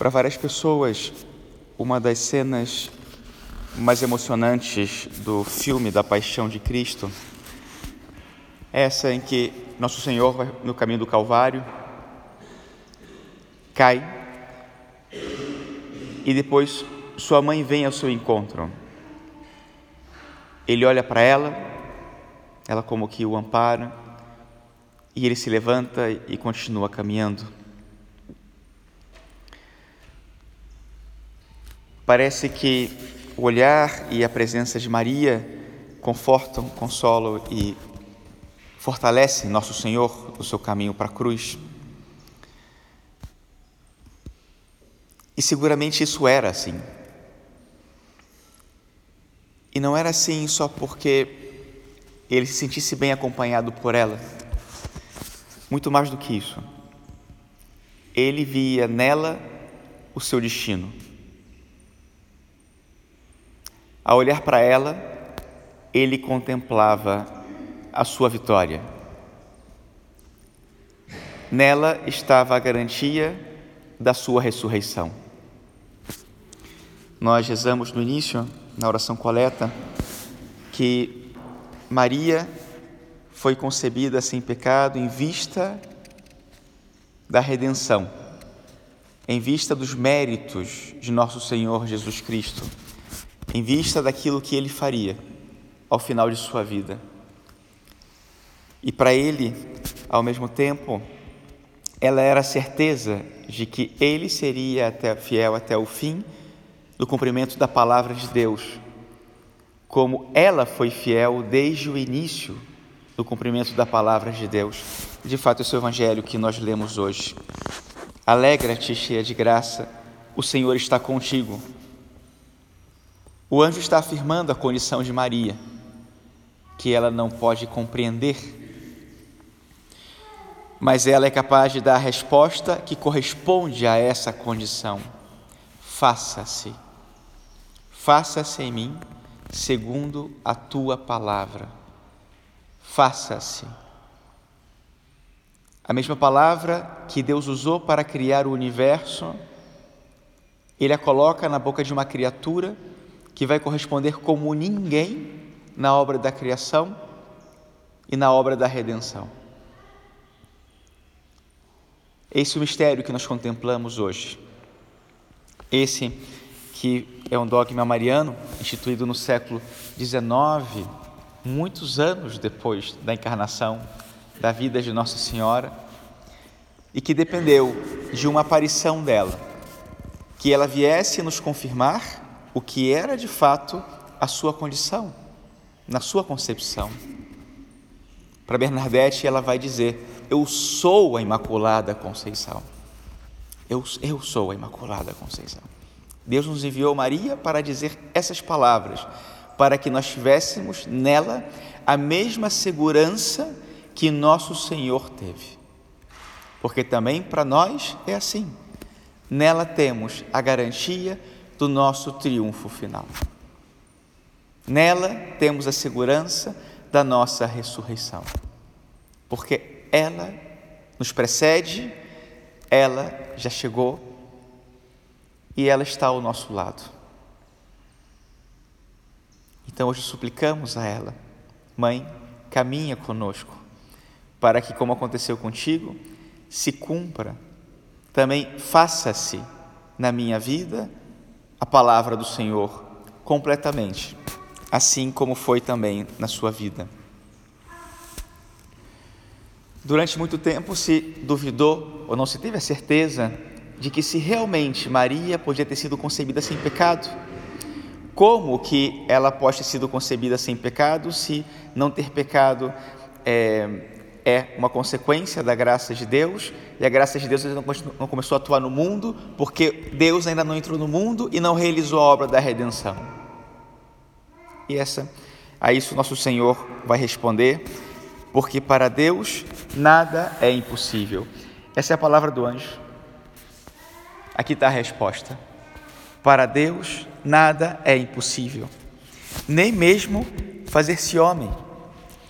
Para várias pessoas, uma das cenas mais emocionantes do filme da Paixão de Cristo é essa em que Nosso Senhor vai no caminho do Calvário, cai e depois sua mãe vem ao seu encontro. Ele olha para ela, ela como que o ampara, e ele se levanta e continua caminhando. Parece que o olhar e a presença de Maria confortam, consolam e fortalecem nosso Senhor no seu caminho para a cruz. E seguramente isso era assim. E não era assim só porque ele se sentisse bem acompanhado por ela. Muito mais do que isso. Ele via nela o seu destino. Ao olhar para ela, ele contemplava a sua vitória. Nela estava a garantia da sua ressurreição. Nós rezamos no início, na oração coleta, que Maria foi concebida sem pecado em vista da redenção, em vista dos méritos de nosso Senhor Jesus Cristo em vista daquilo que ele faria ao final de sua vida. E para ele, ao mesmo tempo, ela era a certeza de que ele seria até, fiel até o fim no cumprimento da palavra de Deus, como ela foi fiel desde o início do cumprimento da palavra de Deus. De fato, esse é o evangelho que nós lemos hoje. Alegra-te, cheia de graça, o Senhor está contigo. O anjo está afirmando a condição de Maria, que ela não pode compreender, mas ela é capaz de dar a resposta que corresponde a essa condição. Faça-se, faça-se em mim segundo a tua palavra. Faça-se. A mesma palavra que Deus usou para criar o universo, Ele a coloca na boca de uma criatura que vai corresponder como ninguém na obra da criação e na obra da redenção. Esse é o mistério que nós contemplamos hoje. Esse que é um dogma mariano, instituído no século XIX, muitos anos depois da encarnação da vida de Nossa Senhora, e que dependeu de uma aparição dela, que ela viesse nos confirmar o que era de fato a sua condição, na sua concepção. Para Bernadette, ela vai dizer: Eu sou a Imaculada Conceição. Eu, eu sou a Imaculada Conceição. Deus nos enviou Maria para dizer essas palavras, para que nós tivéssemos nela a mesma segurança que nosso Senhor teve. Porque também para nós é assim. Nela temos a garantia do nosso triunfo final. Nela temos a segurança da nossa ressurreição, porque ela nos precede, ela já chegou e ela está ao nosso lado. Então hoje suplicamos a ela, Mãe, caminha conosco, para que, como aconteceu contigo, se cumpra, também faça-se na minha vida a palavra do Senhor completamente, assim como foi também na sua vida. Durante muito tempo se duvidou ou não se teve a certeza de que se realmente Maria podia ter sido concebida sem pecado. Como que ela pode ter sido concebida sem pecado se não ter pecado é, é uma consequência da graça de Deus, e a graça de Deus não começou a atuar no mundo, porque Deus ainda não entrou no mundo e não realizou a obra da redenção. E essa, a isso nosso Senhor vai responder, porque para Deus nada é impossível. Essa é a palavra do anjo. Aqui está a resposta. Para Deus nada é impossível, nem mesmo fazer-se homem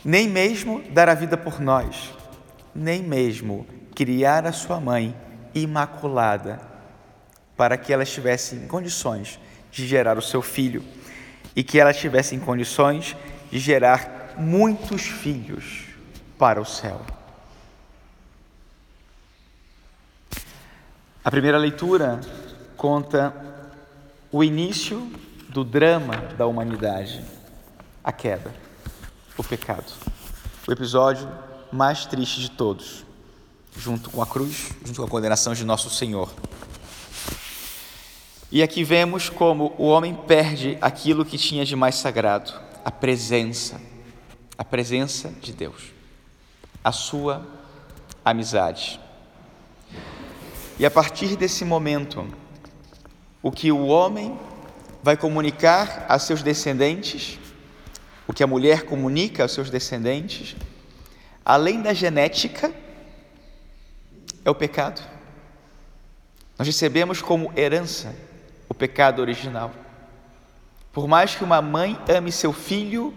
nem mesmo dar a vida por nós, nem mesmo criar a sua mãe imaculada. para que ela estivesse em condições de gerar o seu filho e que ela estivesse em condições de gerar muitos filhos para o céu. A primeira leitura conta o início do drama da humanidade, a queda, o pecado. O episódio mais triste de todos, junto com a cruz, junto com a condenação de nosso Senhor. E aqui vemos como o homem perde aquilo que tinha de mais sagrado, a presença, a presença de Deus, a sua amizade. E a partir desse momento, o que o homem vai comunicar a seus descendentes, o que a mulher comunica aos seus descendentes, além da genética, é o pecado. Nós recebemos como herança o pecado original. Por mais que uma mãe ame seu filho,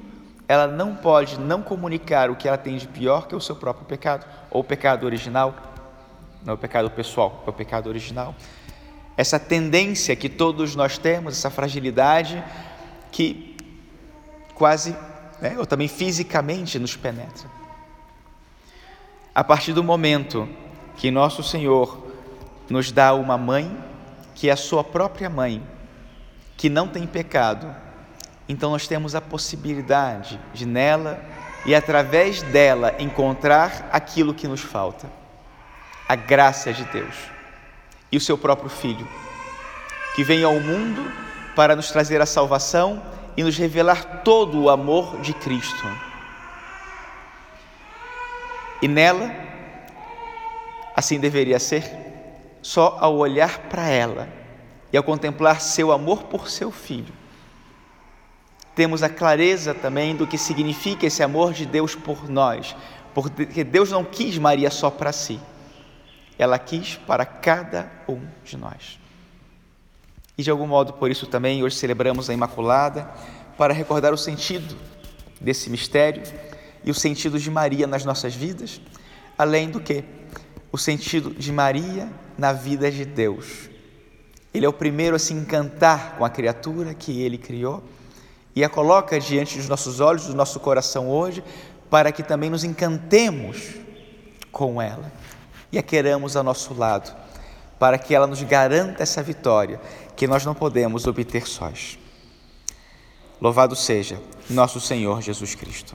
ela não pode não comunicar o que ela tem de pior que o seu próprio pecado, ou o pecado original, não é o pecado pessoal, é o pecado original. Essa tendência que todos nós temos, essa fragilidade que quase, né, ou também fisicamente nos penetra. A partir do momento que nosso Senhor nos dá uma mãe que é a sua própria mãe, que não tem pecado, então nós temos a possibilidade de nela e através dela encontrar aquilo que nos falta, a graça de Deus e o seu próprio Filho, que vem ao mundo para nos trazer a salvação e nos revelar todo o amor de Cristo. E nela, assim deveria ser, só ao olhar para ela e ao contemplar seu amor por seu filho. Temos a clareza também do que significa esse amor de Deus por nós, porque Deus não quis Maria só para si, ela quis para cada um de nós. E de algum modo, por isso também, hoje celebramos a Imaculada, para recordar o sentido desse mistério e o sentido de Maria nas nossas vidas, além do que o sentido de Maria na vida de Deus. Ele é o primeiro a se encantar com a criatura que ele criou e a coloca diante dos nossos olhos, do nosso coração hoje, para que também nos encantemos com ela e a queramos ao nosso lado, para que ela nos garanta essa vitória que nós não podemos obter sós. Louvado seja nosso Senhor Jesus Cristo.